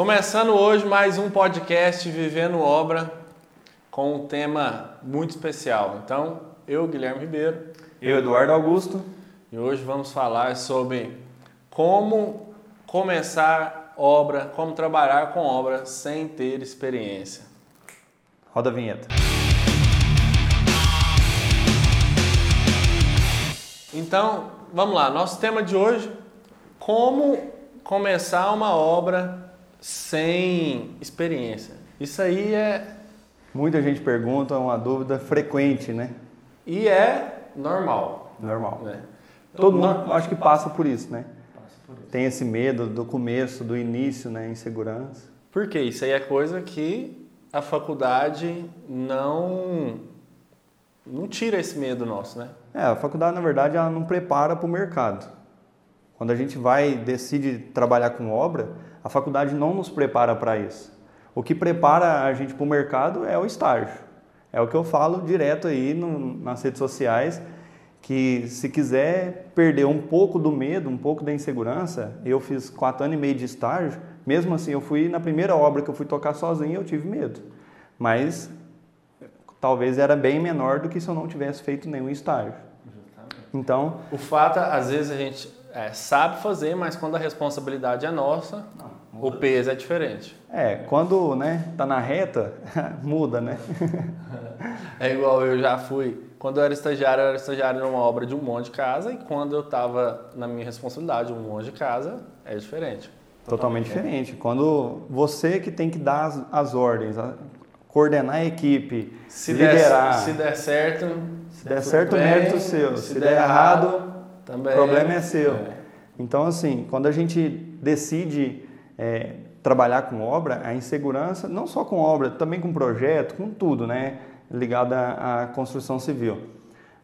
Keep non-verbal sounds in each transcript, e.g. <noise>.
Começando hoje mais um podcast Vivendo Obra com um tema muito especial. Então, eu, Guilherme Ribeiro. Eu, Eduardo Augusto. E hoje vamos falar sobre como começar obra, como trabalhar com obra sem ter experiência. Roda a vinheta. Então, vamos lá. Nosso tema de hoje: como começar uma obra sem experiência. Isso aí é. Muita gente pergunta, é uma dúvida frequente, né? E é normal. Normal. Né? Todo mundo acho que passa por isso, né? Tem esse medo do começo, do início, né? Insegurança. Porque isso aí é coisa que a faculdade não não tira esse medo nosso, né? É, a faculdade, na verdade, ela não prepara para o mercado. Quando a gente vai, decide trabalhar com obra, a faculdade não nos prepara para isso. O que prepara a gente para o mercado é o estágio. É o que eu falo direto aí no, nas redes sociais, que se quiser perder um pouco do medo, um pouco da insegurança, eu fiz quatro anos e meio de estágio, mesmo assim eu fui, na primeira obra que eu fui tocar sozinho, eu tive medo. Mas talvez era bem menor do que se eu não tivesse feito nenhum estágio. Então, o fato, às vezes a gente é, sabe fazer, mas quando a responsabilidade é nossa, o peso é diferente. É, quando né, tá na reta, <laughs> muda, né? <laughs> é igual eu já fui. Quando eu era estagiário, eu era estagiário numa obra de um monte de casa, e quando eu estava na minha responsabilidade, um monte de casa, é diferente. Totalmente diferente. Quando você que tem que dar as, as ordens, coordenar a equipe, se liderar. Der, se der certo, se der certo, bem, mérito seu. Se, se der, der errado, errado, também. o problema é seu. É. Então, assim, quando a gente decide é, trabalhar com obra, a insegurança, não só com obra, também com projeto, com tudo, né? Ligado à, à construção civil.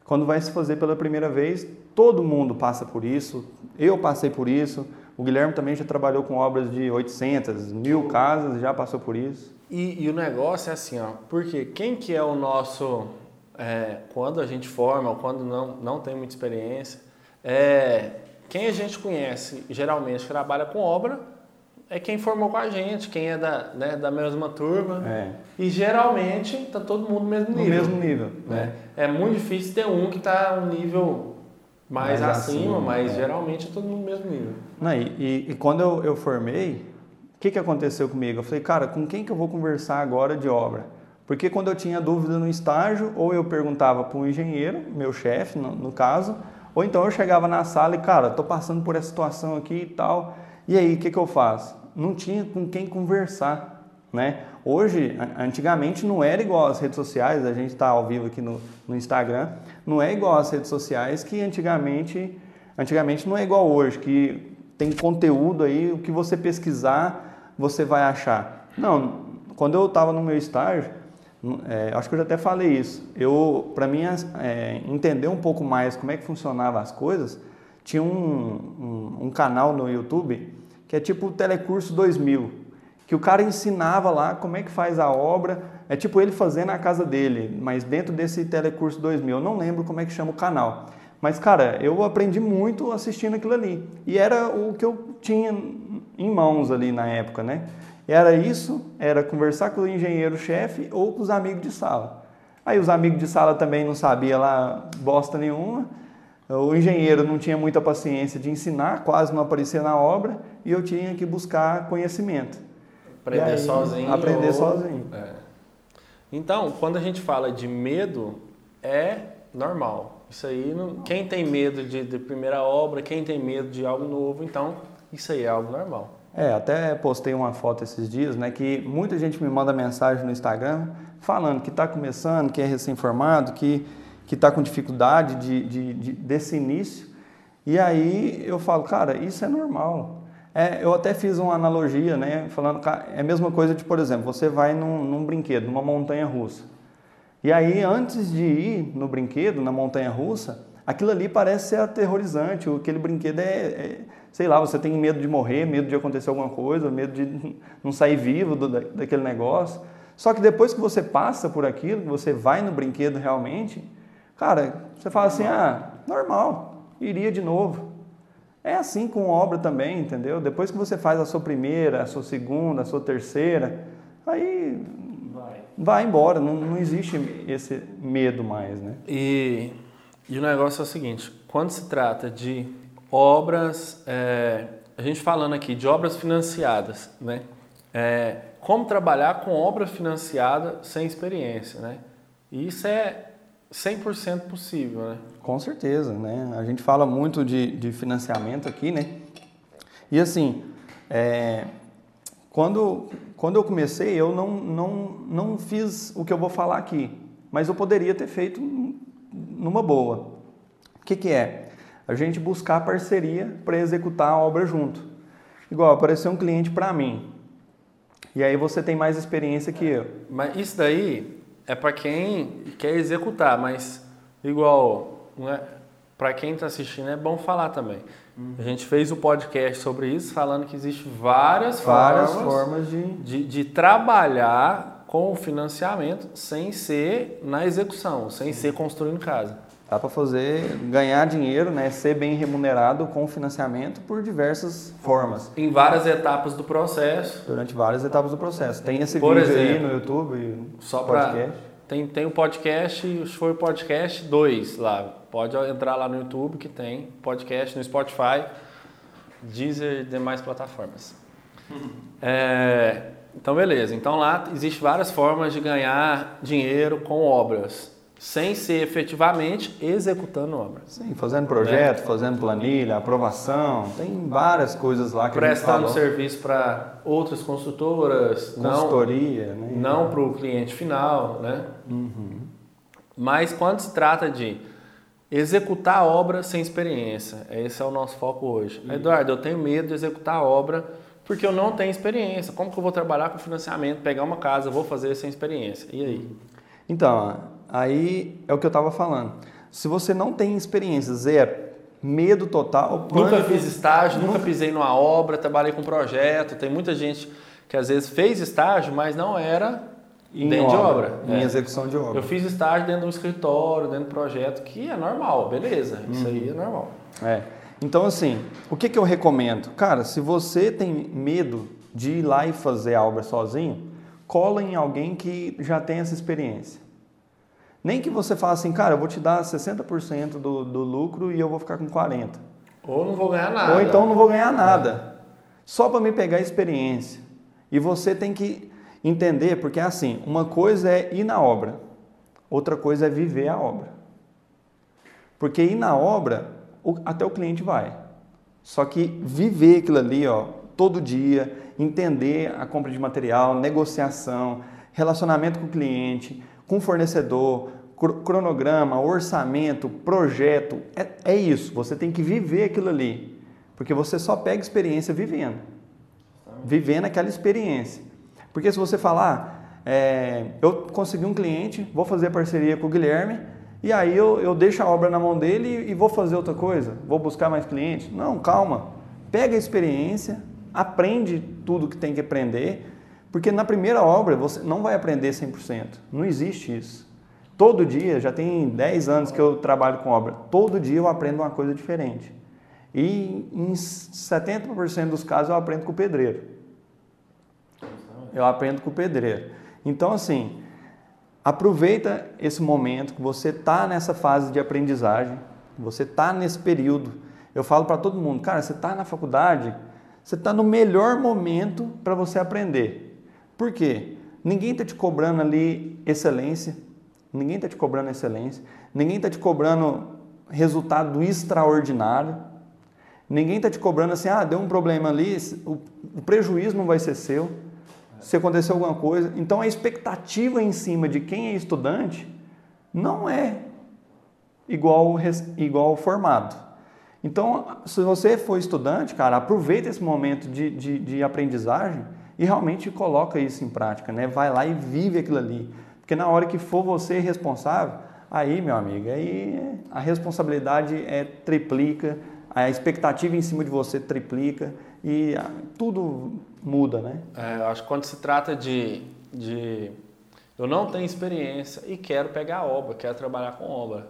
Quando vai se fazer pela primeira vez, todo mundo passa por isso. Eu passei por isso. O Guilherme também já trabalhou com obras de 800, mil casas, já passou por isso. E, e, o negócio é assim, ó, porque quem que é o nosso, é, quando a gente forma ou quando não, não tem muita experiência, é, quem a gente conhece, geralmente trabalha com obra, é quem formou com a gente, quem é da, né, da mesma turma. É. E geralmente está todo mundo no mesmo nível. No mesmo nível. Né? É. é muito difícil ter um que está um nível mais, mais acima, acima, mas é. geralmente é todo mundo no mesmo nível. Não, e, e, e quando eu, eu formei, o que, que aconteceu comigo? Eu falei, cara, com quem que eu vou conversar agora de obra? Porque quando eu tinha dúvida no estágio, ou eu perguntava para um engenheiro, meu chefe, no, no, caso, ou então eu chegava na sala e, cara, estou passando por essa situação aqui e tal, e aí, o que, que eu faço? Não tinha com quem conversar, né? Hoje, antigamente não era igual às redes sociais, a gente está ao vivo aqui no, no Instagram, não é igual às redes sociais que antigamente, antigamente não é igual hoje, que tem conteúdo aí, o que você pesquisar, você vai achar. Não, quando eu estava no meu estágio, é, acho que eu já até falei isso. Eu, para mim, é, entender um pouco mais como é que funcionava as coisas, tinha um, um, um, canal no YouTube que é tipo o Telecurso 2000, que o cara ensinava lá como é que faz a obra. É tipo ele fazendo na casa dele, mas dentro desse Telecurso 2000. Eu não lembro como é que chama o canal. Mas, cara, eu aprendi muito assistindo aquilo ali. E era o que eu tinha em mãos ali na época, né? Era isso, era conversar com o engenheiro-chefe ou com os amigos de sala. Aí os amigos de sala também não sabiam lá bosta nenhuma. O engenheiro não tinha muita paciência de ensinar, quase não aparecia na obra, e eu tinha que buscar conhecimento. Aprender aí, sozinho. Aprender ou... sozinho. É. Então, quando a gente fala de medo, é normal. Isso aí, não... quem tem medo de, de primeira obra, quem tem medo de algo novo, então isso aí é algo normal. É, até postei uma foto esses dias, né, que muita gente me manda mensagem no Instagram falando que está começando, que é recém-formado, que que está com dificuldade de, de, de, desse início. E aí eu falo, cara, isso é normal. É, eu até fiz uma analogia, né, falando, é a mesma coisa de, por exemplo, você vai num, num brinquedo, numa montanha russa. E aí, antes de ir no brinquedo, na montanha russa, aquilo ali parece ser aterrorizante. Aquele brinquedo é, é, sei lá, você tem medo de morrer, medo de acontecer alguma coisa, medo de <laughs> não sair vivo do, daquele negócio. Só que depois que você passa por aquilo, você vai no brinquedo realmente, cara, você fala assim, ah, normal, iria de novo. É assim com obra também, entendeu? Depois que você faz a sua primeira, a sua segunda, a sua terceira, aí vai, vai embora, não, não existe esse medo mais, né? E, e o negócio é o seguinte, quando se trata de obras, é, a gente falando aqui de obras financiadas, né? É, como trabalhar com obra financiada sem experiência, né? E isso é 100% possível, né? Com certeza, né? A gente fala muito de, de financiamento aqui, né? E assim, é, quando, quando eu comecei, eu não, não, não fiz o que eu vou falar aqui, mas eu poderia ter feito numa boa. O que, que é? A gente buscar parceria para executar a obra junto. Igual, apareceu um cliente para mim, e aí você tem mais experiência que eu. Mas isso daí é para quem quer executar, mas igual, é, para quem está assistindo é bom falar também. Uhum. A gente fez o um podcast sobre isso, falando que existe várias, várias formas, formas de... de... De, trabalhar com o financiamento sem ser na execução, sem ser construindo casa. Dá para fazer, ganhar dinheiro, né, ser bem remunerado com financiamento por diversas formas. Em várias etapas do processo. Durante várias etapas do processo. Tem esse por vídeo exemplo, aí no YouTube, só podcast. Pra, tem, tem o podcast, foi o podcast 2 lá. Pode entrar lá no YouTube que tem podcast no Spotify, Deezer e demais plataformas. <laughs> É, então, beleza. Então lá existe várias formas de ganhar dinheiro com obras sem ser efetivamente executando obra. Sim, fazendo projeto, né? fazendo planilha, aprovação, tem várias coisas lá que Prestando serviço para outras construtoras, consultoria, não, né? não para o cliente final, né? Uhum. Mas quando se trata de executar a obra sem experiência, esse é o nosso foco hoje. Uhum. Eduardo, eu tenho medo de executar a obra porque eu não tenho experiência. Como que eu vou trabalhar com financiamento, pegar uma casa, vou fazer sem experiência? E aí? Então, Aí é o que eu estava falando. Se você não tem experiência, zero, medo total. Nunca fiz estágio, nunca pisei numa obra, trabalhei com projeto. Tem muita gente que às vezes fez estágio, mas não era em dentro obra, de obra. Em é. execução de obra. Eu fiz estágio dentro de um escritório, dentro de um projeto, que é normal, beleza. Isso uhum. aí é normal. É. Então, assim, o que, que eu recomendo? Cara, se você tem medo de ir lá e fazer a obra sozinho, cola em alguém que já tem essa experiência. Nem que você fale assim, cara, eu vou te dar 60% do, do lucro e eu vou ficar com 40%. Ou não vou ganhar nada. Ou então não vou ganhar nada. Só para me pegar experiência. E você tem que entender, porque é assim, uma coisa é ir na obra, outra coisa é viver a obra. Porque ir na obra, até o cliente vai. Só que viver aquilo ali, ó, todo dia, entender a compra de material, negociação, relacionamento com o cliente, com fornecedor, cronograma, orçamento, projeto, é, é isso. Você tem que viver aquilo ali, porque você só pega experiência vivendo, vivendo aquela experiência. Porque se você falar, é, eu consegui um cliente, vou fazer parceria com o Guilherme, e aí eu, eu deixo a obra na mão dele e, e vou fazer outra coisa, vou buscar mais clientes. Não, calma. Pega a experiência, aprende tudo que tem que aprender, porque na primeira obra você não vai aprender 100%. Não existe isso. Todo dia, já tem 10 anos que eu trabalho com obra, todo dia eu aprendo uma coisa diferente. E em 70% dos casos eu aprendo com o pedreiro. Eu aprendo com o pedreiro. Então, assim, aproveita esse momento que você está nessa fase de aprendizagem, você está nesse período. Eu falo para todo mundo, cara, você está na faculdade, você está no melhor momento para você aprender. Por quê? Ninguém está te cobrando ali excelência, Ninguém está te cobrando excelência, ninguém está te cobrando resultado extraordinário, ninguém está te cobrando assim, ah, deu um problema ali, o, prejuízo não vai ser seu, se acontecer alguma coisa. Então a expectativa em cima de quem é estudante não é igual, igual formado. Então, se você for estudante, cara, aproveita esse momento de, de, de aprendizagem e realmente coloca isso em prática, né? Vai lá e vive aquilo ali. Porque na hora que for você responsável, aí, meu amigo, aí a responsabilidade é triplica, a expectativa em cima de você triplica e tudo muda, né? É, eu acho que quando se trata de, de eu não tenho experiência e quero pegar obra, quero trabalhar com obra.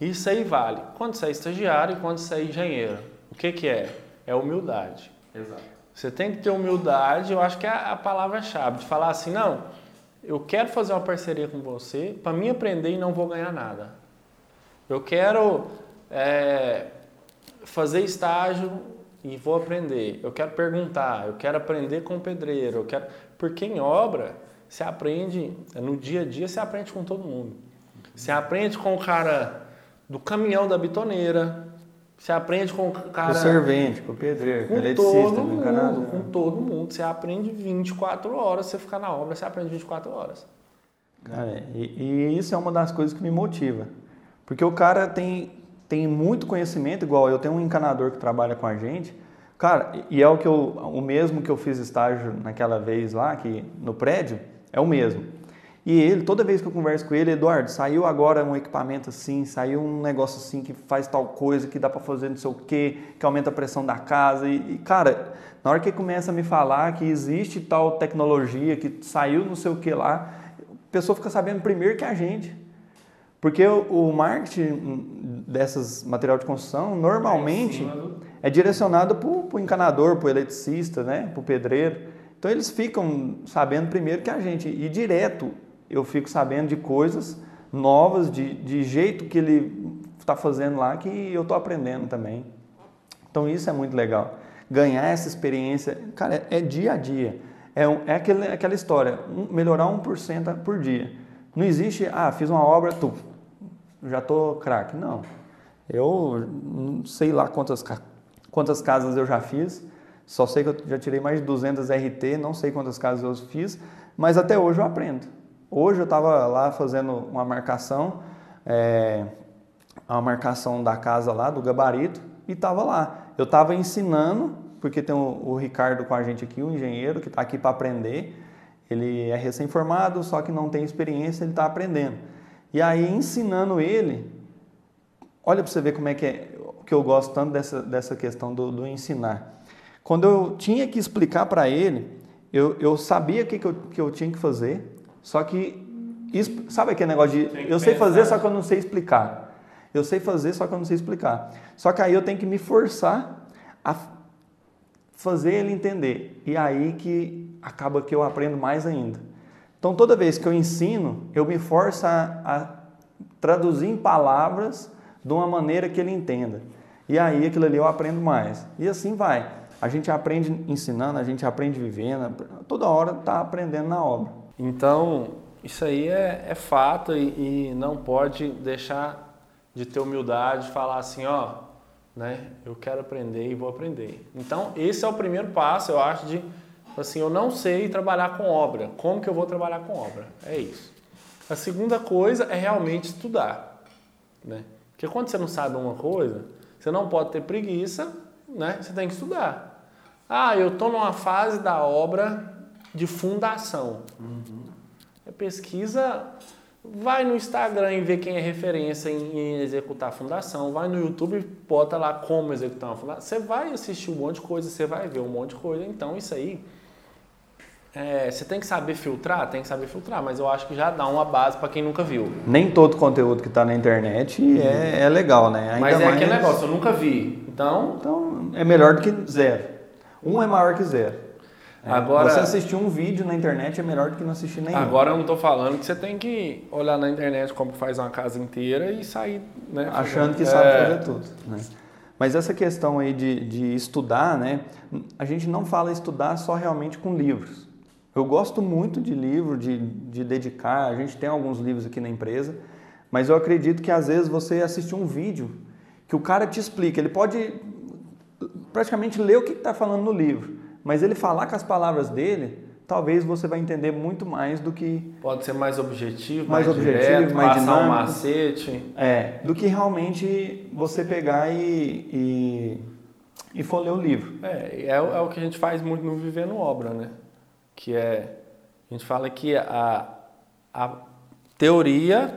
Isso aí vale quando você é estagiário e quando você é engenheiro. que, que é? É humildade. Exato. Você tem que ter humildade, eu acho que é a palavra-chave, de falar assim, não, eu quero fazer uma parceria com você para mim aprender e não vou ganhar nada. Eu quero é, fazer estágio e vou aprender. Eu quero perguntar, eu quero aprender com o pedreiro, eu quero... Porque em obra, você aprende, no dia a dia, você aprende com todo mundo. Você aprende com o cara do caminhão da bitoneira, você aprende com o cara. Com o servente, com o pedreiro, com o eletricista, todo mundo, com todo mundo. Você aprende 24 horas, você ficar na obra, você aprende 24 horas. Cara, e, e, isso é uma das coisas que me motiva. Porque o cara tem, tem muito conhecimento, igual eu tenho um encanador que trabalha com a gente. Cara, e é o, que eu, o mesmo que eu fiz estágio naquela vez lá, que no prédio, é o mesmo. E ele, toda vez que eu converso com ele, Eduardo, saiu agora um equipamento assim, saiu um negócio assim que faz tal coisa, que dá para fazer não sei o quê, que aumenta a pressão da casa. E, e, cara, na hora que ele começa a me falar que existe tal tecnologia, que saiu não sei o que lá, a pessoa fica sabendo primeiro que a gente. Porque o, o marketing dessas material de construção normalmente é, é direcionado para o encanador, para o eletricista, né, para o pedreiro. Então eles ficam sabendo primeiro que a gente. E direto eu fico sabendo de coisas novas, de, de jeito que ele está fazendo lá, que eu estou aprendendo também. Então isso é muito legal. Ganhar essa experiência, cara, é, é dia a dia. É, é aquele, aquela história, um, melhorar 1% por dia. Não existe, ah, fiz uma obra, tu, já estou craque. Não. Eu não sei lá quantas, quantas casas eu já fiz, só sei que eu já tirei mais de 200 RT, não sei quantas casas eu fiz, mas até hoje eu aprendo. Hoje eu estava lá fazendo uma marcação, é, a marcação da casa lá, do gabarito, e estava lá. Eu estava ensinando, porque tem o, o, Ricardo com a gente aqui, o engenheiro, que está aqui para aprender. Ele é recém-formado, só que não tem experiência, ele está aprendendo. E aí, ensinando ele, olha para você ver como é que, é que eu gosto tanto dessa, dessa questão do, do ensinar. Quando eu tinha que explicar para ele, eu, eu sabia o que, que, eu, que eu tinha que fazer, só que, sabe aquele negócio de eu sei fazer, só que eu não sei explicar. Eu sei fazer, só que eu não sei explicar. Só que aí eu tenho que me forçar a fazer ele entender. E aí que acaba que eu aprendo mais ainda. Então, toda vez que eu ensino, eu me forço a, a traduzir em palavras de uma maneira que ele entenda. E aí aquilo ali eu aprendo mais. E assim vai. A gente aprende ensinando, a gente aprende vivendo, toda hora está aprendendo na obra. Então, isso aí é, é fato e, e, não pode deixar de ter humildade, de falar assim, ó, né, eu quero aprender e vou aprender. Então, esse é o primeiro passo, eu acho, de, assim, eu não sei trabalhar com obra, como que eu vou trabalhar com obra? É isso. A segunda coisa é realmente estudar, né? Porque quando você não sabe uma coisa, você não pode ter preguiça, né? Você tem que estudar. Ah, eu estou numa fase da obra de fundação. Uhum. A pesquisa vai no Instagram e vê quem é referência em, executar a fundação, vai no YouTube e bota lá como executar uma fundação. Você vai assistir um monte de coisa, você vai ver um monte de coisa. Então, isso aí, é, você tem que saber filtrar? Tem que saber filtrar, mas eu acho que já dá uma base para quem nunca viu. Nem todo conteúdo que está na internet uhum. é, é, legal, né? Ainda mas é mais... aquele negócio, eu nunca vi. Então... então, é melhor do que zero. Um é maior que zero. É, agora, você assistir um vídeo na internet é melhor do que não assistir nenhum. Agora eu não estou falando que você tem que olhar na internet como faz uma casa inteira e sair, né? Achando que sabe é. fazer tudo. Né? Mas essa questão aí de, de estudar, né? A gente não fala estudar só realmente com livros. Eu gosto muito de livro, de, de dedicar. A gente tem alguns livros aqui na empresa, mas eu acredito que às vezes você assistir um vídeo que o cara te explica, ele pode praticamente ler o que está falando no livro mas ele falar com as palavras dele, talvez você vai entender muito mais do que pode ser mais objetivo, mais, mais objetivo, direto, mais passar dinâmico, um macete, é, do que realmente você pegar e, e, e for ler o livro. É, é, é, o que a gente faz muito no Vivendo Obra, né? Que é a gente fala que a, a teoria,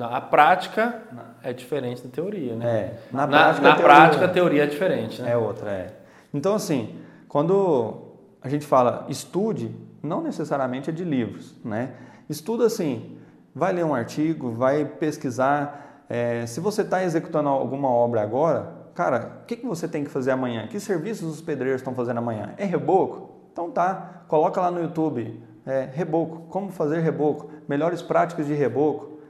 a prática é diferente da teoria, né? É, na, prática, na, na teoria, prática a teoria é diferente, né? É outra, é. Então assim, quando a gente fala estude, não necessariamente é de livros, né? Estuda assim, vai ler um artigo, vai pesquisar. É, se você está executando alguma obra agora, cara, o que, que você tem que fazer amanhã? Que serviços os pedreiros estão fazendo amanhã? É reboco? Então tá, coloca lá no YouTube, é, reboco, como fazer reboco, melhores práticas de reboco.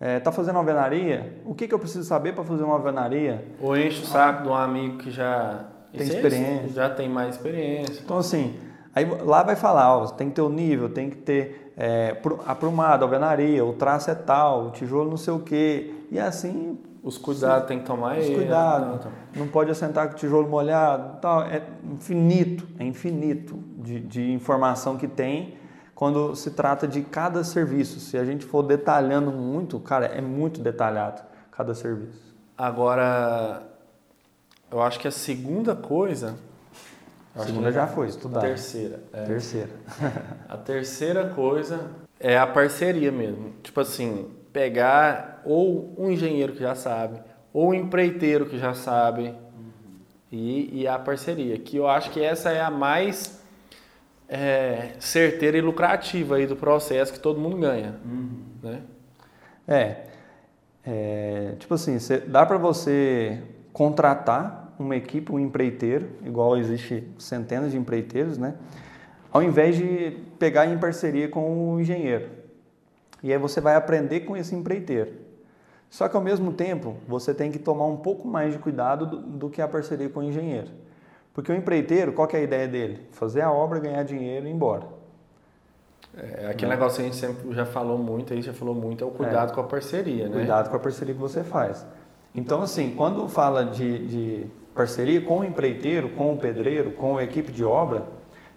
É, tá fazendo alvenaria? O que, que eu preciso saber para fazer uma alvenaria? Ou enche o saco de um amigo que já tem experiência. Já tem mais experiência. Então assim, aí lá vai falar, ó, tem que ter o nível, tem que ter é, aprumado, alvenaria, o traço é tal, o tijolo não sei o quê. E assim os cuidados tem que tomar Os cuidados. Não pode assentar com o tijolo molhado. Tal. É infinito, é infinito de, de informação que tem quando se trata de cada serviço. Se a gente for detalhando muito, cara, é muito detalhado cada serviço. Agora, eu acho que a segunda coisa. A segunda já foi, estudar. Terceira. É. Terceira. a terceira coisa é a parceria mesmo. Tipo assim, pegar ou um engenheiro que já sabe, ou um empreiteiro que já sabe, uhum. e, e, a parceria, que eu acho que essa é a mais é, certeira e lucrativa aí do processo que todo mundo ganha. Uhum. Né? É, é, tipo assim, cê, dá para você contratar uma equipe, um empreiteiro, igual existe centenas de empreiteiros, né? Ao invés de pegar em parceria com o engenheiro. E aí você vai aprender com esse empreiteiro. Só que ao mesmo tempo, você tem que tomar um pouco mais de cuidado do, do que a parceria com o engenheiro. Porque o empreiteiro, qual é a ideia dele? Fazer a obra, ganhar dinheiro e ir embora. É, aquele né? negócio que a gente sempre já falou muito, aí já falou muito, é o cuidado é, com a parceria, né? Cuidado com a parceria que você faz. Então, assim, quando fala de, de parceria com o empreiteiro, com o pedreiro, com a equipe de obra,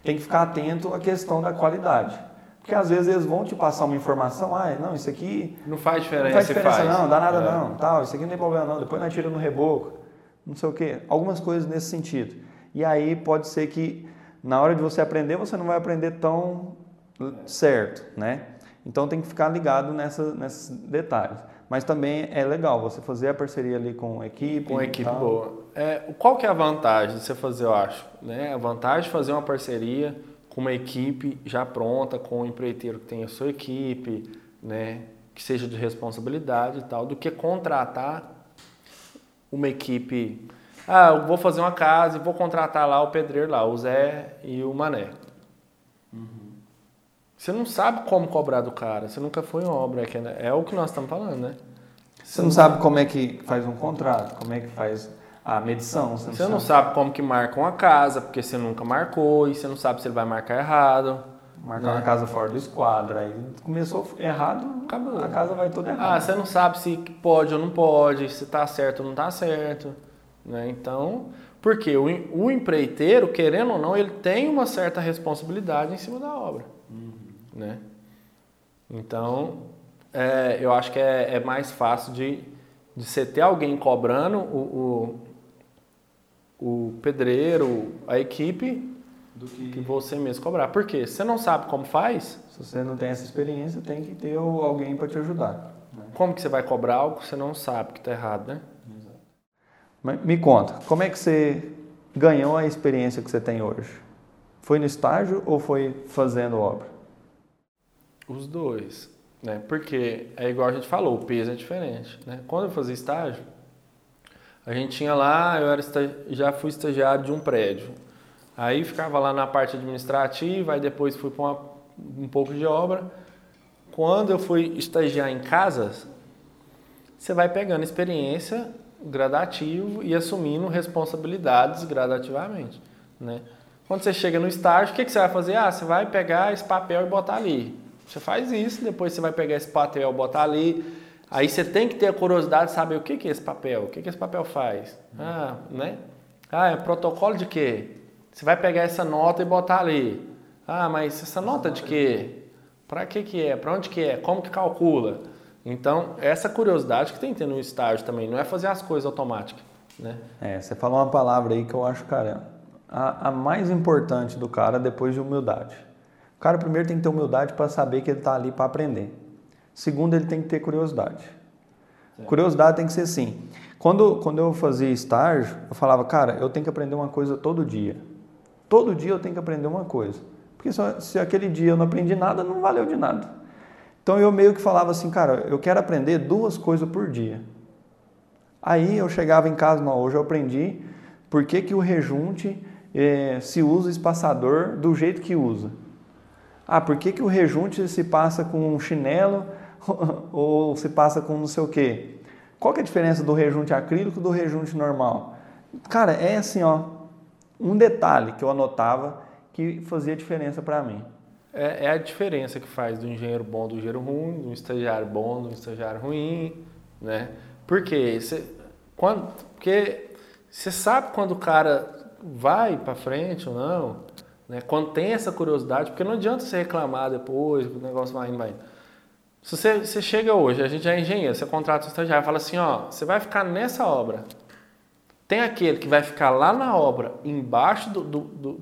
tem que ficar atento à questão da qualidade. Porque às vezes eles vão te passar uma informação, ah, não, isso aqui. Não faz diferença. Não faz diferença, faz. não, dá nada é. não, tal, isso aqui não tem problema não, depois nós tira no reboco, não sei o quê. Algumas coisas nesse sentido. E aí pode ser que na hora de você aprender, você não vai aprender tão certo, né? Então tem que ficar ligado nessa, nesses detalhes. Mas também é legal você fazer a parceria ali com a equipe. Com a equipe boa. É, qual que é a vantagem de você fazer, eu acho? Né? A vantagem de fazer uma parceria com uma equipe já pronta, com um empreiteiro que tenha a sua equipe, né, que seja de responsabilidade e tal, do que contratar uma equipe. Ah, eu vou fazer uma casa e vou contratar lá o pedreiro lá, o Zé e o Mané. Uhum. Você não sabe como cobrar do cara, você nunca foi em obra, é, é o que nós estamos falando, né? Você não sabe como é que faz um contrato, como é que faz a medição. Você, não, não sabe. como que marca uma casa, porque você nunca marcou, e você não sabe se ele vai marcar errado. Marcar né? uma casa fora do esquadro, aí começou errado, acabou. A casa vai toda errada. Ah, você não sabe se pode ou não pode, se está certo ou não está certo. Né? Então, porque o, o empreiteiro, querendo ou não, ele tem uma certa responsabilidade em cima da obra. Uhum. Né? Então, é, eu acho que é, é mais fácil de, de você ter alguém cobrando o, o pedreiro, a equipe, do que... que você mesmo cobrar. Por quê? Você não sabe como faz? Se você não tem essa experiência, tem que ter alguém para te ajudar. Né? Como que você vai cobrar algo que você não sabe que está errado, né? Exato. Me conta, como é que você ganhou a experiência que você tem hoje? Foi no estágio ou foi fazendo obra? Os dois, né? Porque é igual a gente falou, o peso é diferente, né? Quando eu fazia estágio, a gente tinha lá, eu era já fui estagiário de um prédio. Aí ficava lá na parte administrativa, aí depois fui para um pouco de obra. Quando eu fui estagiar em casas, você vai pegando experiência gradativo e assumindo responsabilidades gradativamente, né? Quando você chega no estágio, o que, que você vai fazer? Ah, você vai pegar esse papel e botar ali. Você faz isso, depois você vai pegar esse papel e botar ali Aí você tem que ter a curiosidade de saber o que é esse papel, o que, que esse papel faz. Ah, né? Ah, é protocolo de quê? Você vai pegar essa nota e botar ali. Ah, mas essa nota de quê? Para que que é? Para onde que é? Como que calcula? Então, essa curiosidade que tem que ter no estágio também, não é fazer as coisas automáticas, né? É, você falou uma palavra aí que eu acho, cara, a, a mais importante do cara depois de humildade. O cara primeiro tem que ter humildade para saber que ele está ali para aprender. Segundo, ele tem que ter curiosidade. Certo. Curiosidade tem que ser assim. Quando, quando eu fazia estágio, eu falava, cara, eu tenho que aprender uma coisa todo dia. Todo dia eu tenho que aprender uma coisa. Porque se, se aquele dia eu não aprendi nada, não valeu de nada. Então eu meio que falava assim, cara, eu quero aprender duas coisas por dia. Aí eu chegava em casa, não, hoje eu aprendi por que, que o rejunte é, se usa espaçador do jeito que usa. Ah, por que, que o rejunte se passa com um chinelo <laughs> ou se passa com não sei o quê? Qual que é a diferença do rejunte acrílico do rejunte normal? Cara, é assim, ó, um detalhe que eu anotava que fazia diferença para mim. É, é, a diferença que faz do engenheiro bom do engenheiro ruim, do estagiário bom do estagiário ruim, né? Por quê? Você, quando, porque você sabe quando o cara vai para frente ou não, né? Quando tem essa curiosidade, porque não adianta você reclamar depois, o negócio vai indo, vai indo. Se você, você chega hoje, a gente é engenheiro, você contrata um estagiário, fala assim, ó, você vai ficar nessa obra. Tem aquele que vai ficar lá na obra, embaixo do, do, do,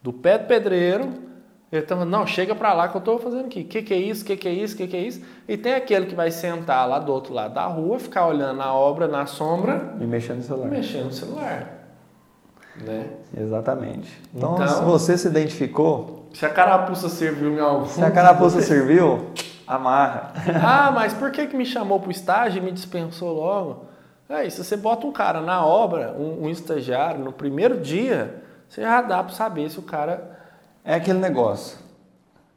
do pé do pedreiro, ele tá falando, não, chega para lá que eu estou fazendo aqui. O que, que é isso? O que, que é isso? O que, que é isso? E tem aquele que vai sentar lá do outro lado da rua, ficar olhando a obra na sombra. E mexendo no celular. Mexendo no celular. Né? Exatamente. Então, então, se você se identificou. Se a carapuça serviu em algum. Se a carapuça serviu, <laughs> amarra. ah, mas por que, que me chamou para o estágio e me dispensou logo? É, se você bota um cara na obra, um, um estagiário, no primeiro dia, você já dá para saber se o cara. É aquele negócio.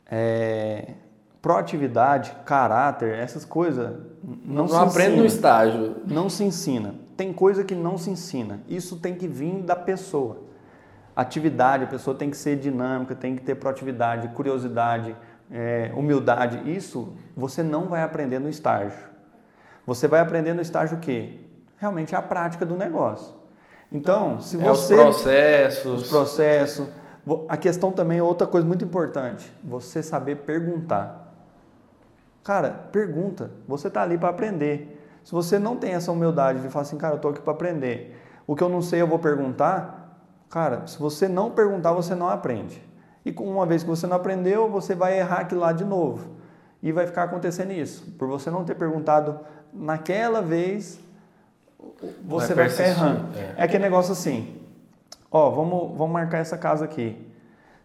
É... Proatividade, caráter, essas coisas não, não se aprende ensina. no estágio. Não se ensina. Tem coisa que não se ensina. Isso tem que vir da pessoa. Atividade, a pessoa tem que ser dinâmica, tem que ter proatividade, curiosidade, é, humildade. Isso você não vai aprender no estágio. Você vai aprender no estágio o quê? Realmente a prática do negócio. Então, se você. É os processos. Os processos. A questão também é outra coisa muito importante: você saber perguntar. Cara, pergunta. Você está ali para aprender. Se você não tem essa humildade de falar assim, cara, eu estou aqui para aprender. O que eu não sei eu vou perguntar. Cara, se você não perguntar, você não aprende. E uma vez que você não aprendeu, você vai errar aquilo lá de novo. E vai ficar acontecendo isso. Por você não ter perguntado naquela vez, você vai, vai ficar errando. É. é aquele negócio assim, ó, vamos, vamos marcar essa casa aqui.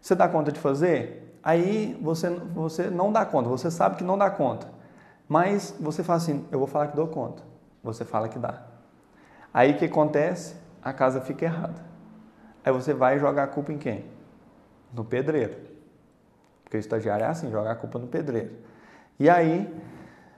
Você dá conta de fazer? Aí você, você não dá conta, você sabe que não dá conta. Mas você fala assim, eu vou falar que dou conta. Você fala que dá. Aí o que acontece? A casa fica errada. Aí você vai jogar a culpa em quem? No pedreiro. Porque o estagiário é assim, jogar a culpa no pedreiro. E aí,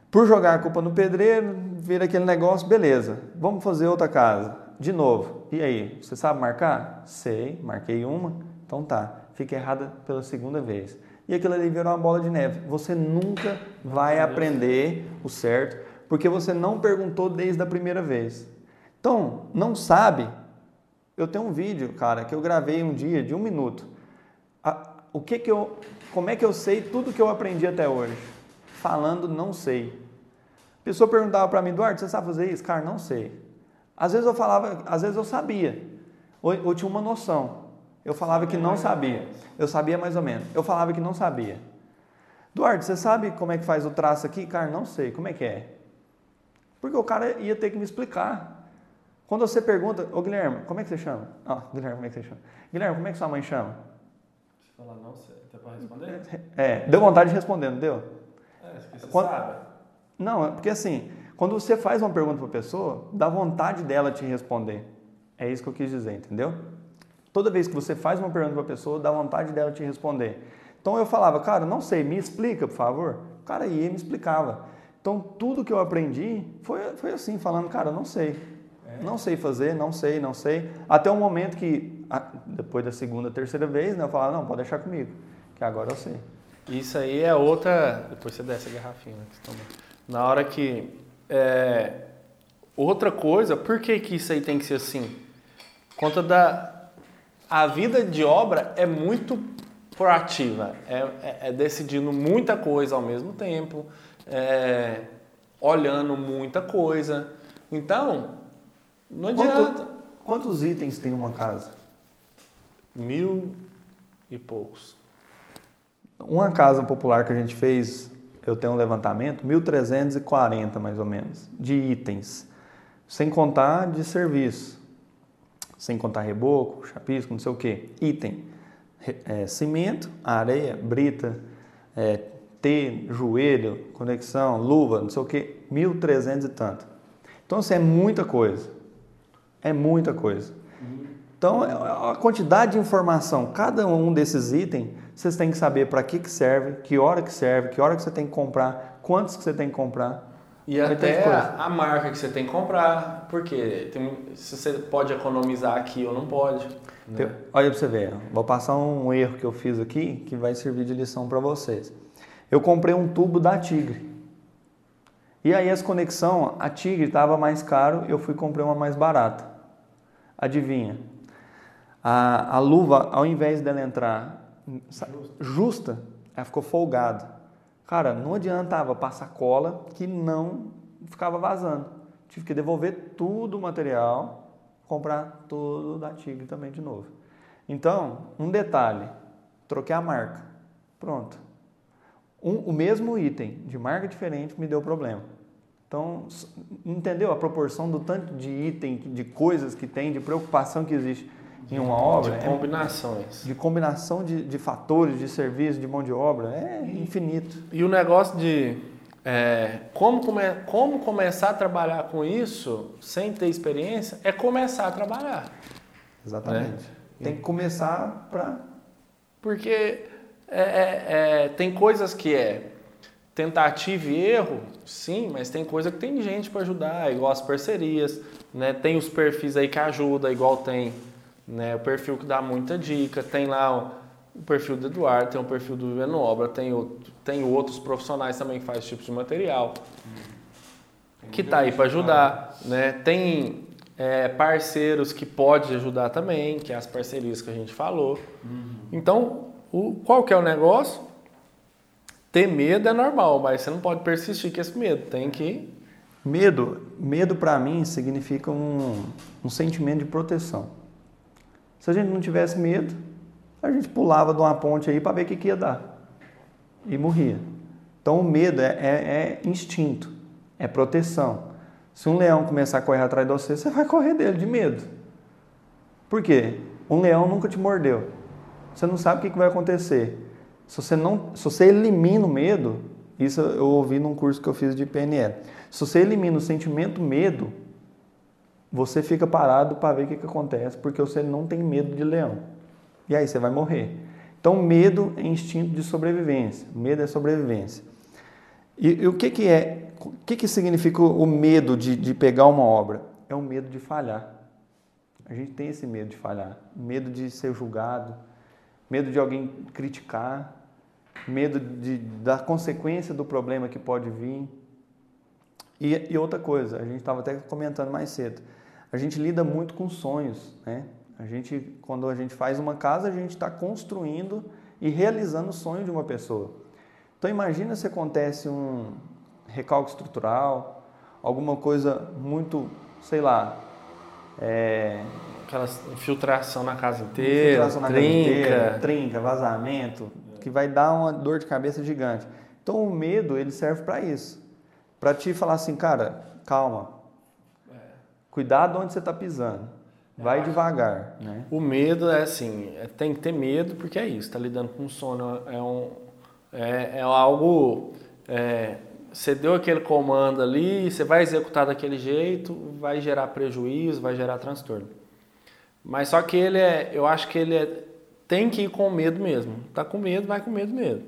por jogar a culpa no pedreiro, vira aquele negócio, beleza, vamos fazer outra casa. De novo. E aí, você sabe marcar? Sei, marquei uma, então tá. Fica errada pela segunda vez e aquilo ali virou uma bola de neve. Você nunca vai aprender o certo porque você não perguntou desde a primeira vez. Então, não sabe? Eu tenho um vídeo, cara, que eu gravei um dia de um minuto. O que que eu, como é que eu sei tudo que eu aprendi até hoje? Falando não sei. A pessoa perguntava para mim, Eduardo, você sabe fazer isso? Cara, não sei. Às vezes eu falava, às vezes eu sabia, ou, ou tinha uma noção. Eu falava que não sabia. Eu sabia mais ou menos. Eu falava que não sabia. Eduardo, você sabe como é que faz o traço aqui? Cara, não sei. Como é que é? Porque o cara ia ter que me explicar. Quando você pergunta, ô Guilherme, como é que você chama? Ah, Guilherme, como é que você chama? Guilherme, como é que sua mãe chama? Você fala, não para responder? É, deu vontade de responder, não deu? É, você Quando... sabe. Não, é porque assim, quando você faz uma pergunta para a pessoa, dá vontade dela te responder. É isso que eu quis dizer, entendeu? Toda vez que você faz uma pergunta para a pessoa, dá vontade dela te responder. Então eu falava, cara, não sei, me explica, por favor. O cara ia e me explicava. Então tudo que eu aprendi foi, foi assim, falando, cara, não sei. Não sei fazer, não sei, não sei. Até o momento que, depois da segunda, terceira vez, né, eu falava, não, pode deixar comigo, que agora eu sei. Isso aí é outra. Depois você desce a garrafinha. Né, Na hora que. É, outra coisa, por que, que isso aí tem que ser assim? Conta da, a vida de obra é muito proativa, é, é, é decidindo muita coisa ao mesmo tempo, é, olhando muita coisa. Então, não adianta. Quanto, quantos itens tem uma casa? Mil e poucos. Uma casa popular que a gente fez, eu tenho um levantamento, 1.340 mais ou menos, de itens, sem contar de serviço sem contar reboco, chapisco, não sei o que. Item: é, cimento, areia, brita, é, T, joelho, conexão, luva, não sei o que, 1.300 e tanto. Então, assim, é muita coisa. É muita coisa. Então, é, a quantidade de informação, cada um desses itens, vocês têm que saber para que, que serve, que hora que serve, que hora que você tem que comprar, quantos que você tem que comprar. E até a, marca que você tem que comprar, porque tem, se você pode economizar aqui ou não pode. Né? Olha para você ver, vou passar um erro que eu fiz aqui que vai servir de lição para vocês. Eu comprei um tubo da Tigre. E aí as conexão, a Tigre estava mais caro, eu fui comprei uma mais barata. Adivinha? A, a luva, ao invés dela entrar justa, ela ficou folgada. Cara, não adiantava passar cola que não ficava vazando. Tive que devolver tudo o material, comprar tudo da Tigre também de novo. Então, um detalhe, troquei a marca. Pronto. Um, o mesmo item de marca diferente me deu problema. Então, entendeu a proporção do tanto de item, de coisas que tem, de preocupação que existe em uma obra. De combinações. É, de combinação de, de fatores, de serviço, de mão de obra, é infinito. E o negócio de é, como, come, como começar a trabalhar com isso sem ter experiência é começar a trabalhar. Exatamente. Né? Tem que começar para. Porque é, é, é, tem coisas que é tentativa e erro, sim, mas tem coisa que tem gente para ajudar, igual as parcerias, né? Tem os perfis aí que ajudam, igual tem né? O perfil que dá muita dica, tem lá o, perfil do Eduardo, tem o perfil do Vivendo Obra, tem, o, tem outros profissionais também que fazem tipo de material, hum. que tá aí para ajudar, né? Tem é, parceiros que pode ajudar também, que é as parcerias que a gente falou. Uhum. Então, o, qual que é o negócio? Ter medo é normal, mas você não pode persistir com esse medo, tem que... Medo, medo para mim significa um, um sentimento de proteção. Se a gente não tivesse medo, a gente pulava de uma ponte aí para ver o que, que ia dar. E morria. Então o medo é, é, é, instinto, é proteção. Se um leão começar a correr atrás de você, você vai correr dele de medo. Por quê? Um leão nunca te mordeu. Você não sabe o que, que vai acontecer. Se você, não, se você elimina o medo, isso eu ouvi num curso que eu fiz de PNL. Se você elimina o sentimento medo, você fica parado para ver o que, que acontece, porque você não tem medo de leão. E aí você vai morrer. Então, medo é instinto de sobrevivência. Medo é sobrevivência. E, e o que, que é? O que, que significa o medo de, de pegar uma obra? É o medo de falhar. A gente tem esse medo de falhar, medo de ser julgado, medo de alguém criticar, medo de, da consequência do problema que pode vir. E, e outra coisa, a gente estava até comentando mais cedo a gente lida muito com sonhos, né? A gente, quando a gente faz uma casa, a gente está construindo e realizando o sonho de uma pessoa. Então imagina se acontece um recalque estrutural, alguma coisa muito, sei lá, é... aquela infiltração na casa inteira, infiltração na trinca. Casa inteira, trinca, vazamento, que vai dar uma dor de cabeça gigante. Então o medo ele serve para isso, para te falar assim, cara, calma, Cuidado onde você está pisando. Vai devagar. Né? O medo é assim, é, tem que ter medo porque é isso, está lidando com sono, é, um, é, é algo. É, você deu aquele comando ali, você vai executar daquele jeito, vai gerar prejuízo, vai gerar transtorno. Mas só que ele é, eu acho que ele é, tem que ir com medo mesmo. Tá com medo, vai com medo mesmo.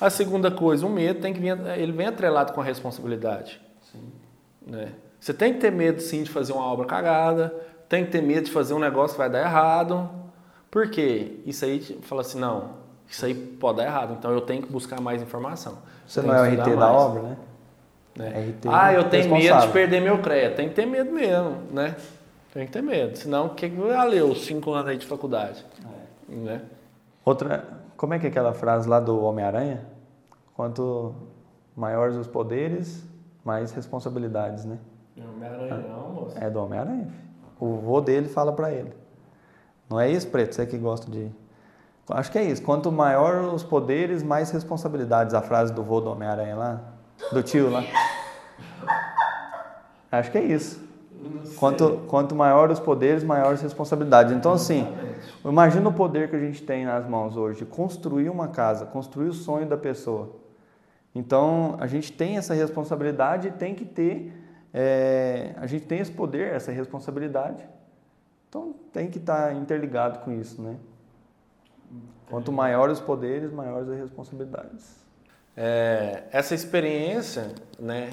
A segunda coisa, o medo tem que vir, ele vem atrelado com a responsabilidade. Sim. Né? Você tem que ter medo sim de fazer uma obra cagada, tem que ter medo de fazer um negócio que vai dar errado. Por quê? Isso aí fala assim, não, isso aí pode dar errado, então eu tenho que buscar mais informação. Você não é o RT mais. da obra, né? né? É RT ah, eu tenho medo de perder meu crédito. Tem que ter medo mesmo, né? Tem que ter medo. Senão, o que valeu os cinco anos aí de faculdade? É. Né? Outra, como é que é aquela frase lá do Homem-Aranha? Quanto maiores os poderes, mais responsabilidades, né? Homem-Aranha não, moço. É do Homem-Aranha. O vô dele fala para ele. Não é isso, Preto? Você que gosta de... Acho que é isso. Quanto maior os poderes, mais responsabilidades. A frase do vô do Homem-Aranha lá. Do tio lá. Acho que é isso. Quanto, quanto maior os poderes, maiores responsabilidades. Então, assim, imagina o poder que a gente tem nas mãos hoje de construir uma casa, construir o sonho da pessoa. Então, a gente tem essa responsabilidade e tem que ter é, a gente tem esse poder, essa responsabilidade. Então tem que estar interligado com isso, né? Quanto maiores os poderes, maiores as responsabilidades. É, essa experiência, né,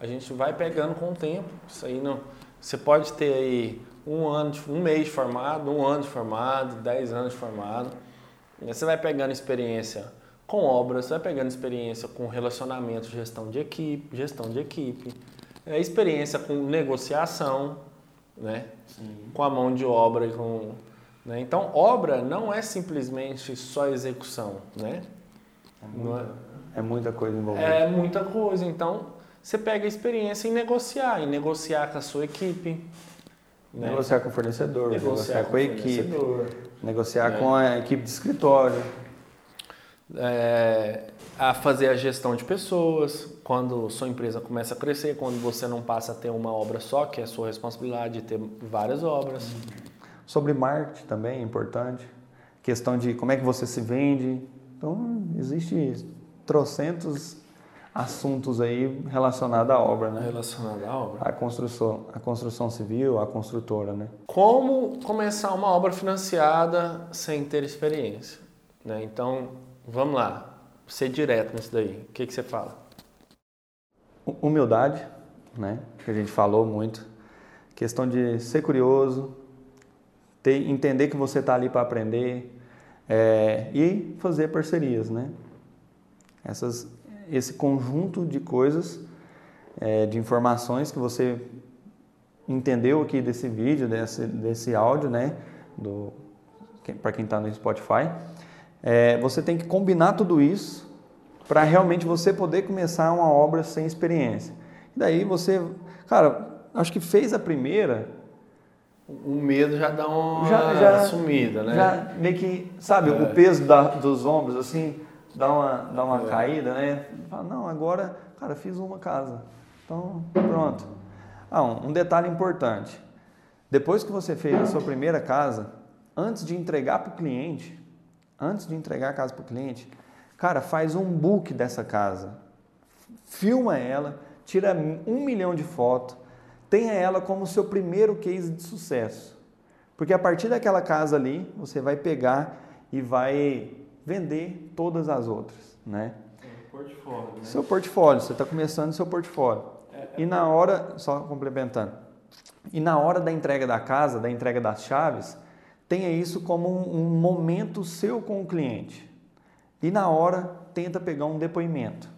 a gente vai pegando com o tempo. Isso aí não, você pode ter aí um ano, um mês de formado, um ano de formado, dez anos de formado. Você vai pegando experiência com obras, você vai pegando experiência com relacionamento, gestão de equipe, gestão de equipe, é, experiência com negociação, né? com a mão de obra e com né? Então, obra não é simplesmente só execução, né? É muita, é... é muita coisa envolvida. É muita coisa. Então, você pega a experiência em negociar, em negociar com a sua equipe. Né? Negociar com o fornecedor, negociar, negociar com, com, a equipe, negociar é. com a equipe de escritório. É, a fazer a gestão de pessoas, quando sua empresa começa a crescer, quando você não passa a ter uma obra só, que é a sua responsabilidade de ter várias obras. Sobre marketing também é importante, questão de como é que você se vende. Então, existe trocentos assuntos aí relacionados à obra, né? Relacionado à obra. A construção, a construção civil, a construtora, né? Como começar uma obra financiada sem ter experiência? Né? Então, vamos lá, ser direto nisso daí. O que, que você fala? Humildade, né? Que a gente falou muito. Questão de ser curioso, ter, entender que você está ali para aprender é, e fazer parcerias, né? Essas, esse conjunto de coisas, é, de informações que você entendeu aqui desse vídeo, desse, desse áudio, né? Do, para quem está no Spotify, é, você tem que combinar tudo isso para realmente você poder começar uma obra sem experiência. E daí você, cara, acho que fez a primeira, o medo já dá uma já, já, sumida, né? Já meio que, sabe, é. o peso da, dos ombros, assim, dá uma, dá uma é. caída, né? Fala, não, agora, cara, fiz uma casa. Então, pronto. Ah, um, um detalhe importante. Depois que você fez a sua primeira casa, antes de entregar para o cliente, antes de entregar a casa para o cliente, cara, faz um book dessa casa. Filma ela, tira um milhão de fotos, tenha ela como seu primeiro case de sucesso. Porque a partir daquela casa ali, você vai pegar e vai vender todas as outras, né? Portfólio, né? Seu portfólio, você está começando seu portfólio. É, é e na hora, só complementando, e na hora da entrega da casa, da entrega das chaves, tenha isso como um, um momento seu com o cliente. E na hora, tenta pegar um depoimento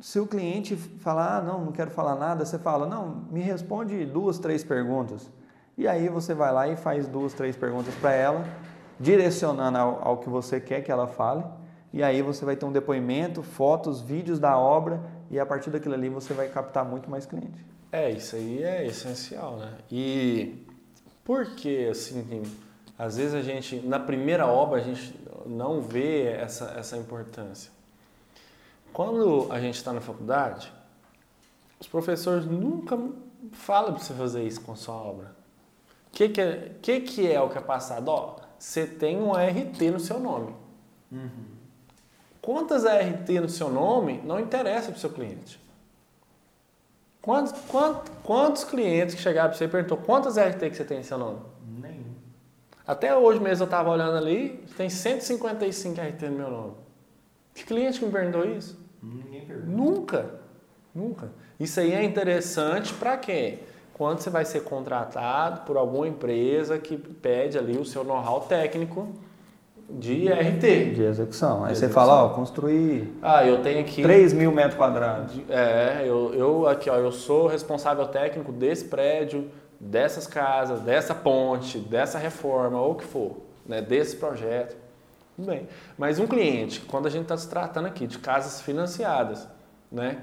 se o cliente falar, ah, não, não quero falar nada, você fala, não, me responde duas, três perguntas. E aí você vai lá e faz duas, três perguntas para ela, direcionando ao, ao, que você quer que ela fale. E aí você vai ter um depoimento, fotos, vídeos da obra e a partir daquilo ali você vai captar muito mais cliente. É, isso aí é essencial, né? E por que, assim, às vezes a gente, na primeira obra, a gente não vê essa, essa importância? Quando a gente está na faculdade, os professores nunca falam para você fazer isso com sua obra. O que, que, é, que, que é o que é passado? Ó, você tem um ART no seu nome. Uhum. Quantas ART no seu nome não interessa para o seu cliente. Quantos, quantos, quantos clientes que chegaram para você e perguntou quantas ART que você tem no seu nome? Nenhum. Até hoje mesmo eu estava olhando ali, tem 155 RT no meu nome. Que cliente que me perguntou isso? Ninguém pergunta. Nunca. Nunca. Isso aí é interessante para quê? Quando você vai ser contratado por alguma empresa que pede ali o seu know-how técnico de RT. De execução. Aí de você execução. fala, ó, construir. Ah, eu tenho aqui. 3 mil metros quadrados. É, eu, eu aqui, ó, eu sou responsável técnico desse prédio, dessas casas, dessa ponte, dessa reforma, ou o que for, né, desse projeto. Tudo bem. Mas um cliente, quando a gente está se tratando aqui de casas financiadas, né?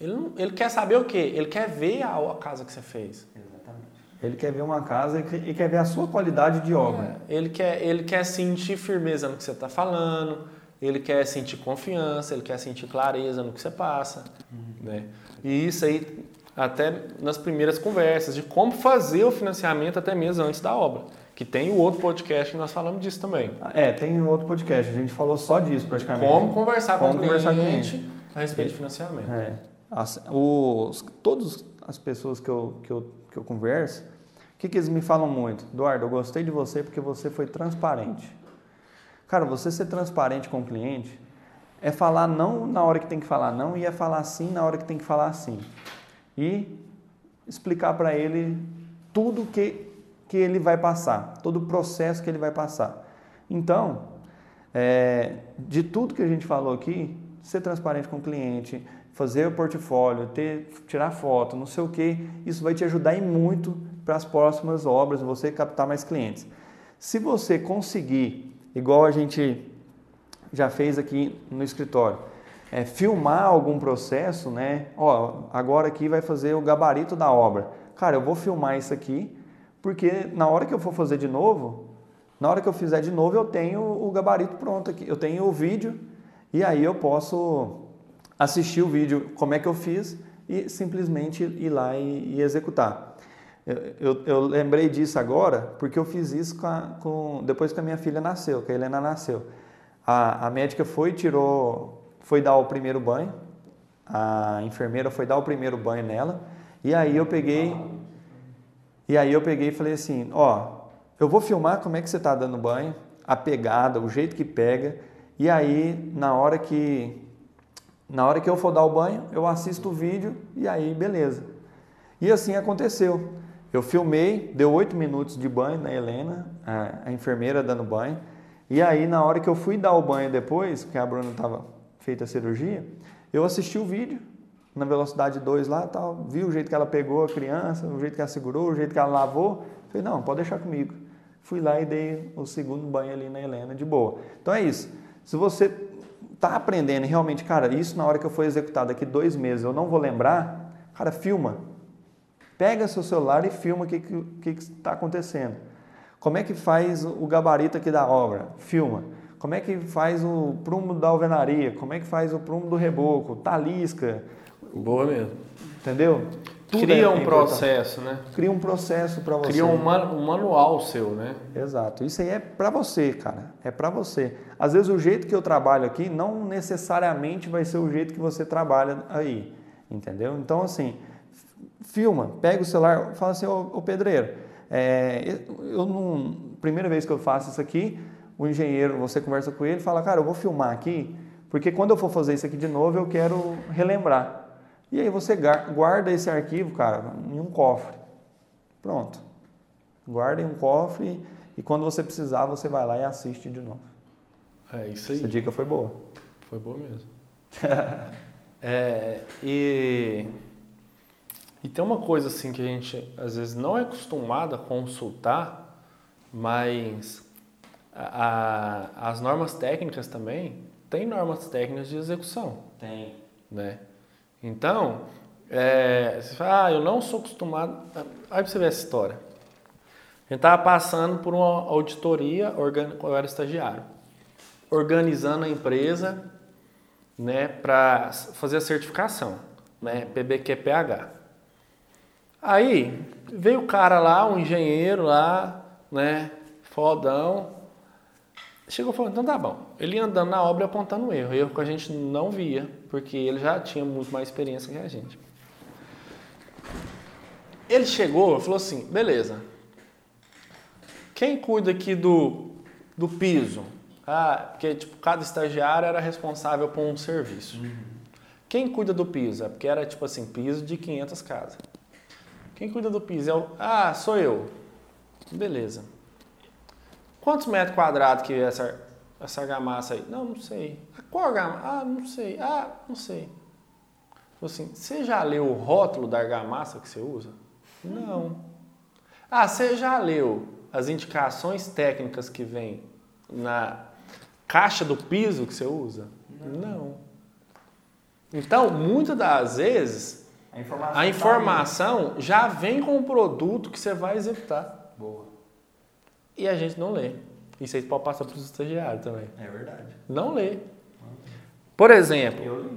Ele, não, ele quer saber o quê? Ele quer ver a, a casa que você fez. Exatamente. Ele quer ver uma casa e quer ver a sua qualidade de obra. É, ele, quer, ele quer sentir firmeza no que você está falando, ele quer sentir confiança, ele quer sentir clareza no que você passa. Uhum. Né? E isso aí, até nas primeiras conversas, de como fazer o financiamento até mesmo antes da obra. Que tem o outro podcast que nós falamos disso também. É, tem o outro podcast. A gente falou só disso praticamente. Como conversar Como com o cliente a respeito de financiamento. É. As, os, todas as pessoas que eu, que eu, que eu converso, o que, que eles me falam muito? Eduardo, eu gostei de você porque você foi transparente. Cara, você ser transparente com o cliente é falar não na hora que tem que falar não e é falar sim na hora que tem que falar sim. E explicar para ele tudo que, que ele vai passar, todo o processo que ele vai passar. Então, é, de tudo que a gente falou aqui, ser transparente com o cliente, fazer o portfólio, ter, tirar foto, não sei o que, isso vai te ajudar muito para as próximas obras, você captar mais clientes. Se você conseguir, igual a gente já fez aqui no escritório, é, filmar algum processo, né? Ó, agora aqui vai fazer o gabarito da obra. Cara, eu vou filmar isso aqui, porque na hora que eu for fazer de novo, na hora que eu fizer de novo, eu tenho o gabarito pronto aqui, eu tenho o vídeo e aí eu posso assistir o vídeo como é que eu fiz e simplesmente ir lá e, e executar. Eu, eu, eu, lembrei disso agora porque eu fiz isso com, a, com, depois que a minha filha nasceu, que a Helena nasceu. A, a médica foi tirou, foi dar o primeiro banho, a enfermeira foi dar o primeiro banho nela e aí eu peguei e aí eu peguei e falei assim, ó, eu vou filmar como é que você está dando banho, a pegada, o jeito que pega e aí na hora que na hora que eu for dar o banho, eu assisto o vídeo e aí beleza. E assim aconteceu. Eu filmei, deu oito minutos de banho na Helena, a, a, enfermeira dando banho. E aí, na hora que eu fui dar o banho depois, que a Bruna estava feita a cirurgia, eu assisti o vídeo na velocidade 2 lá, tal, vi o jeito que ela pegou a criança, o jeito que ela segurou, o jeito que ela lavou. Falei, não, pode deixar comigo. Fui lá e dei o segundo banho ali na Helena de boa. Então é isso. Se você está aprendendo e realmente, cara, isso na hora que eu for executar daqui dois meses eu não vou lembrar, cara, filma. Pega seu celular e filma o que está que, que tá acontecendo. Como é que faz o gabarito aqui da obra? Filma. Como é que faz o prumo da alvenaria? Como é que faz o prumo do reboco? Talisca. Boa mesmo. Entendeu? Cria é um processo, né? Cria um processo para você. Cria um, um, manual seu, né? Exato. Isso aí é para você, cara. É para você. Às vezes o jeito que eu trabalho aqui não necessariamente vai ser o jeito que você trabalha aí, entendeu? Então assim, filma, pega o celular, fala assim, ô, ô pedreiro, é, eu não, primeira vez que eu faço isso aqui, o engenheiro, você conversa com ele, fala, cara, eu vou filmar aqui, porque quando eu for fazer isso aqui de novo, eu quero relembrar. E aí você guarda esse arquivo, cara, em um cofre. Pronto. Guarda em um cofre e quando você precisar, você vai lá e assiste de novo. É isso aí. Essa dica foi boa. Foi boa mesmo. <laughs> é, e, e tem uma coisa assim que a gente às vezes não é acostumado a consultar, mas a, a, as normas técnicas também tem normas técnicas de execução. Tem. Né? Então, é, você fala, ah, eu não sou acostumado. Aí você vê essa história. A gente estava passando por uma auditoria, eu era estagiário, organizando a empresa né, para fazer a certificação, né, PBQPH. Aí veio o cara lá, um engenheiro lá, né, fodão, chegou e falou, então tá bom. Ele andando na obra apontando erro, erro que a gente não via, porque ele já tinha muito mais experiência que a gente. Ele chegou e falou assim, beleza, quem cuida aqui do, do piso? Ah, porque tipo, cada estagiário era responsável por um serviço. Uhum. Quem cuida do piso? É porque era tipo assim, piso de 500 casas. Quem cuida do piso é o... Ah, sou eu. Beleza. Quantos metros quadrados que é essa, essa argamassa aí? Não, não sei. Qual argamassa? Ah, não sei. Ah, não sei. Assim, você já leu o rótulo da argamassa que você usa? Não. Ah, você já leu as indicações técnicas que vem na caixa do piso que você usa? Não. não. Então, muitas das vezes, a informação, a informação tá já vem com o produto que você vai executar. Boa e a gente não lê. Isso aí pode passar para os estagiários também. É verdade. Não lê. Por exemplo,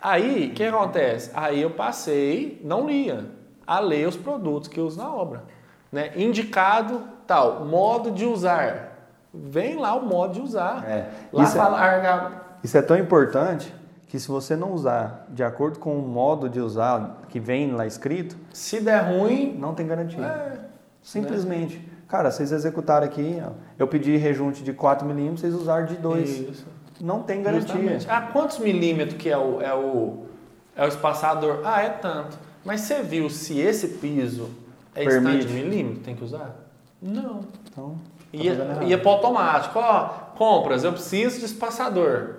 aí o que acontece? Aí eu passei, não lia, a ler os produtos que eu uso na obra. Né? Indicado tal, modo de usar. Vem lá o modo de usar. É. Lá isso, fala, é, isso é tão importante que se você não usar de acordo com o modo de usar que vem lá escrito, Se der ruim, não tem garantia. é, Simplesmente. Cara, vocês executaram aqui, ó, eu pedi rejunte de 4 milímetros, vocês usaram de 2. Isso. Não tem garantia. Justamente. Ah, quantos milímetros que é o, é, o, é o espaçador? Ah, é tanto. Mas você viu se esse piso é Permite. de milímetro? Tem que usar? Não. Então, tá Ia, ia para automático. Ó, compras, eu preciso de espaçador.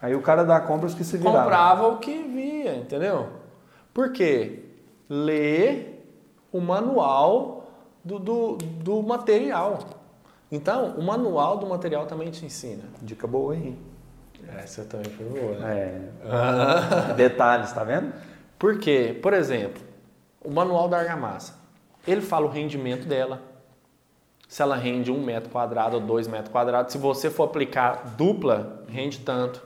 Aí o cara dá compras que se virava. Comprava o que via, entendeu? Por quê? Lê o manual do, do, do material. Então, o manual do material também te ensina. Dica boa aí. Essa também foi boa, né? É. Detalhes, tá vendo? Por quê? Por exemplo, o manual da argamassa. Ele fala o rendimento dela. Se ela rende um metro quadrado ou dois metros quadrados. Se você for aplicar dupla, rende tanto.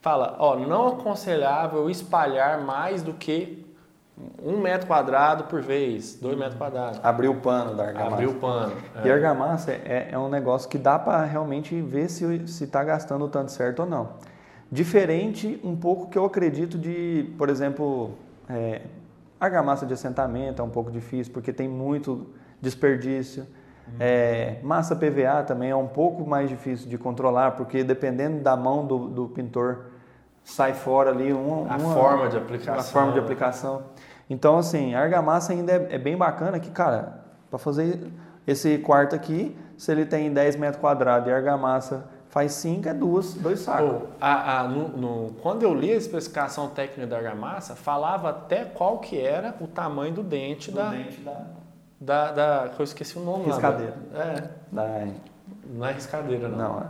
Fala, ó, não aconselhável espalhar mais do que um metro quadrado por vez, dois metros quadrados. Abrir o pano da argamassa. Abrir o pano. E argamassa é, é um negócio que dá para realmente ver se está gastando o tanto certo ou não. Diferente um pouco que eu acredito de, por exemplo, é, argamassa de assentamento é um pouco difícil porque tem muito desperdício. É, massa PVA também é um pouco mais difícil de controlar porque dependendo da mão do, do pintor sai fora ali uma, A uma- forma de aplicação. a forma de aplicação. Então, assim, a argamassa ainda é, é bem bacana que, cara, para fazer esse quarto aqui, se ele tem 10 metros quadrados e a argamassa faz 5, é duas, dois sacos. Pô, a- a- no- no- quando eu li a especificação técnica da argamassa, falava até qual que era o tamanho do dente da, da, da- que eu esqueci o nome lá, Riscadeira. da- É, Da- não é riscadeira não. não, é.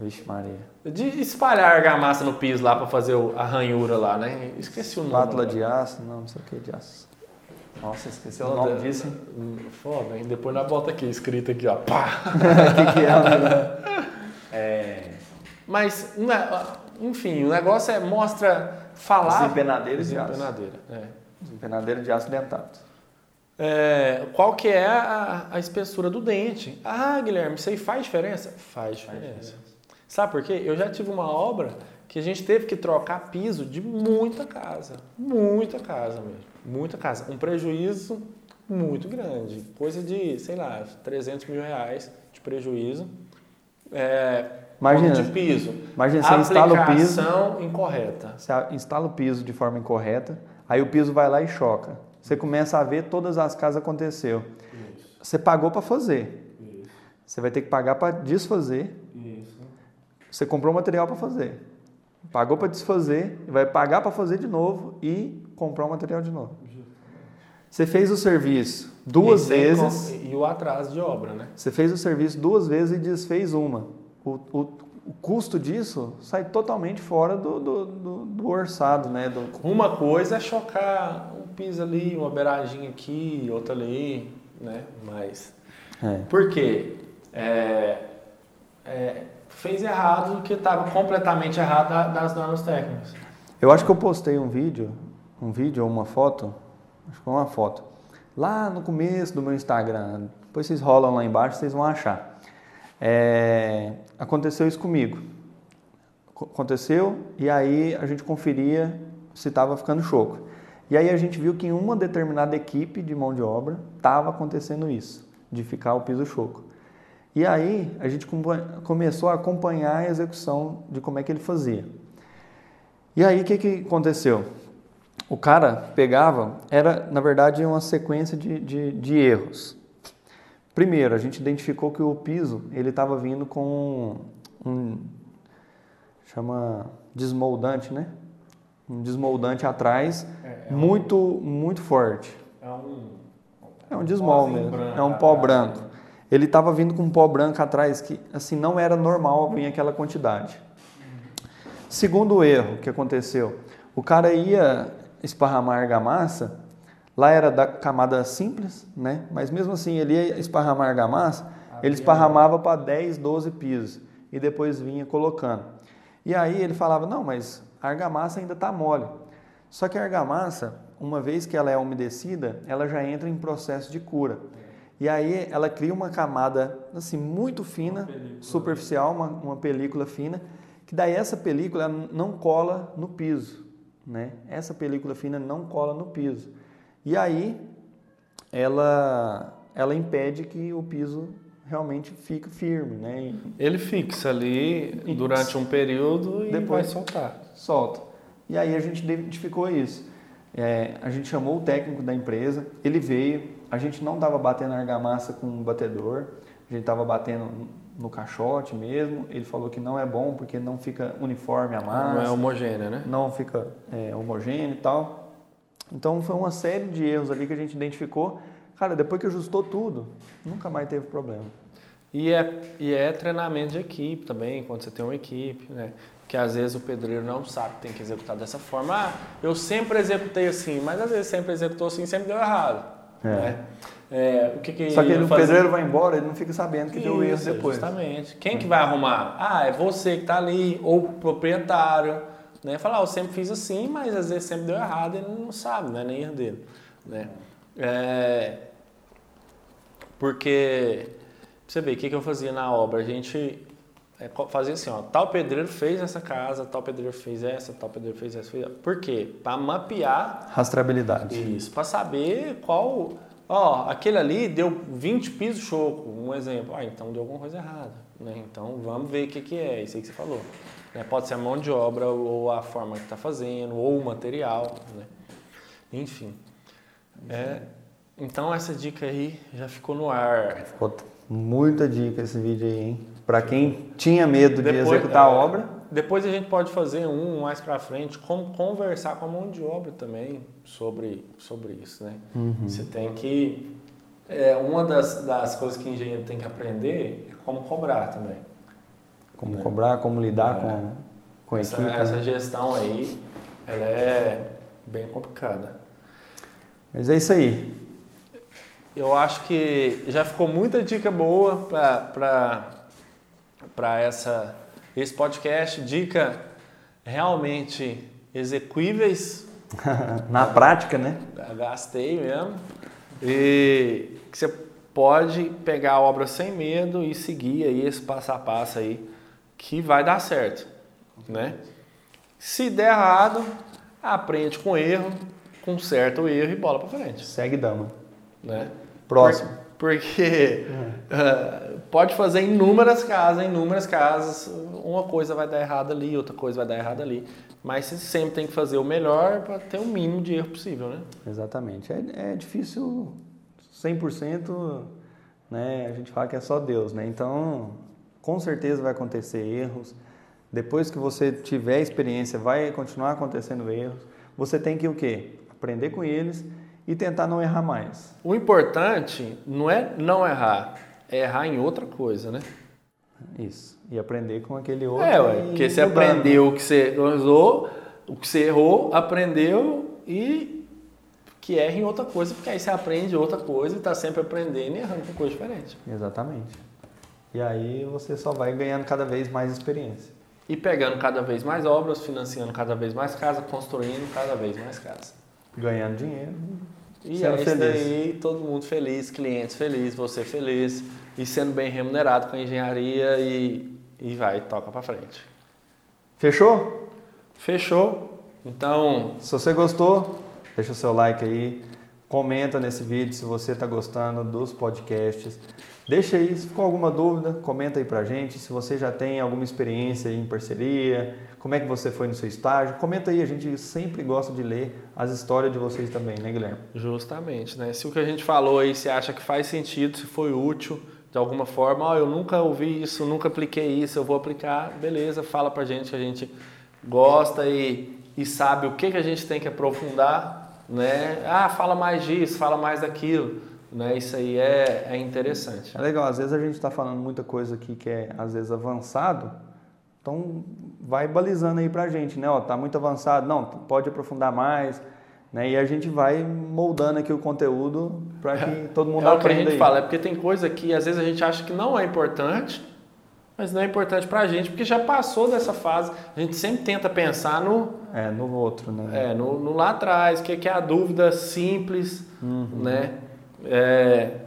Vixe Maria. De espalhar argamassa no piso lá para fazer a ranhura lá, né? Esqueci o nome. Agora. de aço, não, não sei o que de aço. Nossa, esqueci o nome disso, hein? Hum, Foda, hein? Depois nós bota aqui, escrito aqui, ó. Pá! O <laughs> que, que é negócio? É. Mas, né, enfim, o negócio é mostra falar. Desempenadeiras de aço. Desempenadeira, é. Desempenadeira de aço dentado. É, qual que é a, a espessura do dente? Ah, Guilherme, isso aí faz diferença? Faz diferença. Sabe por quê? Eu já tive uma obra que a gente teve que trocar piso de muita casa. Muita casa mesmo. Muita casa. Um prejuízo muito grande. Coisa de, sei lá, 300 mil reais de prejuízo. É, Imagina, de piso. imagina, você instala o piso. Incorreta. Você instala o piso de forma incorreta, aí o piso vai lá e choca. Você começa a ver todas as casas aconteceu. Você pagou para fazer. Você vai ter que pagar para desfazer. Você comprou material para fazer. Pagou para desfazer, vai pagar para fazer de novo e comprar o material de novo. Você fez o serviço duas E vezes. com- E o atraso de obra, né? Você fez o serviço duas vezes e desfez uma. O, o- o custo disso sai totalmente fora do, do, do- do orçado, né? Do, Uma coisa é chocar um piso ali, uma beiradinha aqui, outra ali, né? Mas. é. Por quê? É, é, fez errado o que estava completamente errado da- das normas técnicas. Eu acho que eu postei um vídeo, um vídeo ou uma foto, acho que foi uma foto, lá no começo do meu Instagram. Depois vocês rolam lá embaixo, vocês vão achar. É, aconteceu isso comigo. Co- Aconteceu e aí a gente conferia se estava ficando choco. E aí a gente viu que em uma determinada equipe de mão de obra estava acontecendo isso, de ficar o piso choco. E aí a gente começou a acompanhar a execução de como é que ele fazia. E aí o que, que aconteceu? O cara pegava, era na verdade uma sequência de, de, de erros. Primeiro, a gente identificou que o piso ele estava vindo com um chama desmoldante, né? Um desmoldante atrás É, é um- muito muito forte. É um. É um desmol mesmo. branco é um pó atrás. branco. Ele estava vindo com um pó branco atrás que assim não era normal vir aquela quantidade. Segundo erro que aconteceu, o cara ia esparramar argamassa, lá era da camada simples, né? Mas mesmo assim ele ia esparramar argamassa, ele esparramava para 10, 12 pisos e depois vinha colocando. E aí ele falava: "Não, mas a argamassa ainda está mole". Só que a argamassa, uma vez que ela é umedecida, ela já entra em processo de cura. E aí ela cria uma camada assim muito fina, superficial, uma, uma película fina, que daí essa película não cola no piso, né? Essa película fina não cola no piso. E aí ela ela impede que o piso realmente fique firme, né? Ele fixa ali durante um período e depois vai soltar. Solta. E aí a gente identificou isso. É, a gente chamou o técnico da empresa, ele veio, a gente não estava batendo argamassa com um batedor, a gente estava batendo no caixote mesmo. Ele falou que não é bom porque não fica uniforme a massa. Não é homogênea, né? Não fica é, homogêneo e tal. Então foi uma série de erros ali que a gente identificou. Cara, depois que ajustou tudo, nunca mais teve problema. E é, e é treinamento de equipe também, quando você tem uma equipe, né? Que às vezes o pedreiro não sabe que tem que executar dessa forma. Ah, eu sempre executei assim, mas às vezes sempre executou assim sempre deu errado. É. Né? É, o que que Só que ele, o pedreiro vai embora, ele não fica sabendo que Isso, deu erro depois. Justamente. Quem que vai arrumar? Ah, é você que está ali, ou o proprietário. Né? Falar, ah, eu sempre fiz assim, mas às vezes sempre deu errado, ele não sabe, não é nem erro dele. Né? É, porque você vê, o que, que eu fazia na obra? A gente é, fazia assim, ó, tal pedreiro fez essa casa, tal pedreiro fez essa, tal pedreiro fez essa. Fez... Por quê? Para mapear... Rastreabilidade. Isso, para saber qual... Ó, aquele ali deu 20 pisos choco, um exemplo. Ah, então deu alguma coisa errada. Né? Então vamos ver o que, que é, isso aí que você falou. Né? Pode ser a mão de obra, ou a forma que está fazendo, ou o material. Né? Enfim. É, então essa dica aí já ficou no ar. Ficou Muita dica esse vídeo aí, hein? Para quem tinha medo depois, de executar a obra. Depois a gente pode fazer um mais para frente, como conversar com a mão de obra também sobre, sobre isso, né? Uhum. Você tem que... É, uma das, das coisas que o engenheiro tem que aprender é como cobrar também. Como né? cobrar, como lidar é. com, com a essa, equipe. Essa né? gestão aí, ela é bem complicada. Mas é isso aí. Eu acho que já ficou muita dica boa para essa esse podcast, dica realmente execuíveis. <laughs> Na prática, né? Gastei mesmo. E que você pode pegar a obra sem medo e seguir aí esse passo a passo aí que vai dar certo, né? Se der errado, aprende com erro, conserta o erro e bola para frente. Segue dama. Né? Próximo. Por, porque uh, <laughs> pode fazer inúmeras casas, inúmeras casas, uma coisa vai dar errado ali, outra coisa vai dar errado ali. Mas você sempre tem que fazer o melhor para ter o mínimo de erro possível, né? Exatamente. É, é difícil 100%, né? A gente fala que é só Deus, né? Então, com certeza vai acontecer erros. Depois que você tiver experiência, vai continuar acontecendo erros. Você tem que o quê? Aprender com eles e tentar não errar mais. O importante não é não errar, é errar em outra coisa, né? Isso. E aprender com aquele outro. É, ué, porque você mudando. aprendeu o que você usou, o que você errou, aprendeu e que erra em outra coisa, porque aí você aprende outra coisa e está sempre aprendendo e errando com coisa diferente. Exatamente. E aí você só vai ganhando cada vez mais experiência. E pegando cada vez mais obras, financiando cada vez mais casa, construindo cada vez mais casa. Ganhando dinheiro. E é isso daí, todo mundo feliz, clientes felizes, você feliz e sendo bem remunerado com a engenharia e, e vai, toca para frente. Fechou? Fechou. Então, se você gostou, deixa o seu like aí, comenta nesse vídeo se você está gostando dos podcasts. Deixa aí, se ficou alguma dúvida, comenta aí pra gente. Se você já tem alguma experiência em parceria, como é que você foi no seu estágio? Comenta aí, a gente sempre gosta de ler as histórias de vocês também, né, Guilherme? Justamente, né? Se o que a gente falou aí, você acha que faz sentido, se foi útil de alguma forma, oh, eu nunca ouvi isso, nunca apliquei isso, eu vou aplicar, beleza, fala pra gente que a gente gosta e, e sabe o que, que a gente tem que aprofundar, né? Ah, fala mais disso, fala mais daquilo. Né, isso aí é, é interessante. É legal, às vezes a gente está falando muita coisa aqui que é às vezes avançado, então, vai balizando aí para a gente, né? Ó, tá muito avançado, não, pode aprofundar mais, né? E a gente vai moldando aqui o conteúdo para que é, todo mundo é aprenda. É o que a gente aí. fala, é porque tem coisa que às vezes a gente acha que não é importante, mas não é importante para a gente, porque já passou dessa fase. A gente sempre tenta pensar no... É, no outro, né? É, no, no lá atrás, que, que é a dúvida simples, uhum. né? É,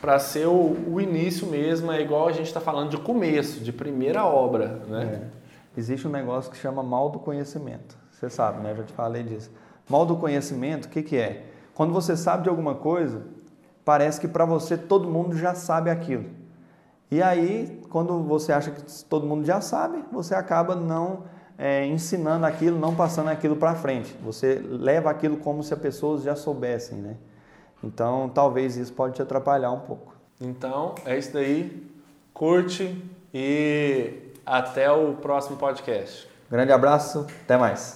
para ser o, o, início mesmo, é igual a gente está falando de começo, de primeira obra, né? existe um negócio que chama mal do conhecimento. Você sabe, né? Eu já te falei disso. Mal do conhecimento, o que, que é? Quando você sabe de alguma coisa, parece que para você todo mundo já sabe aquilo. E aí, quando você acha que todo mundo já sabe, você acaba não é, ensinando aquilo, não passando aquilo para frente. Você leva aquilo como se as pessoas já soubessem, né? Então, talvez isso pode te atrapalhar um pouco. Então, é isso daí. Curte e até o próximo podcast. Grande abraço, até mais.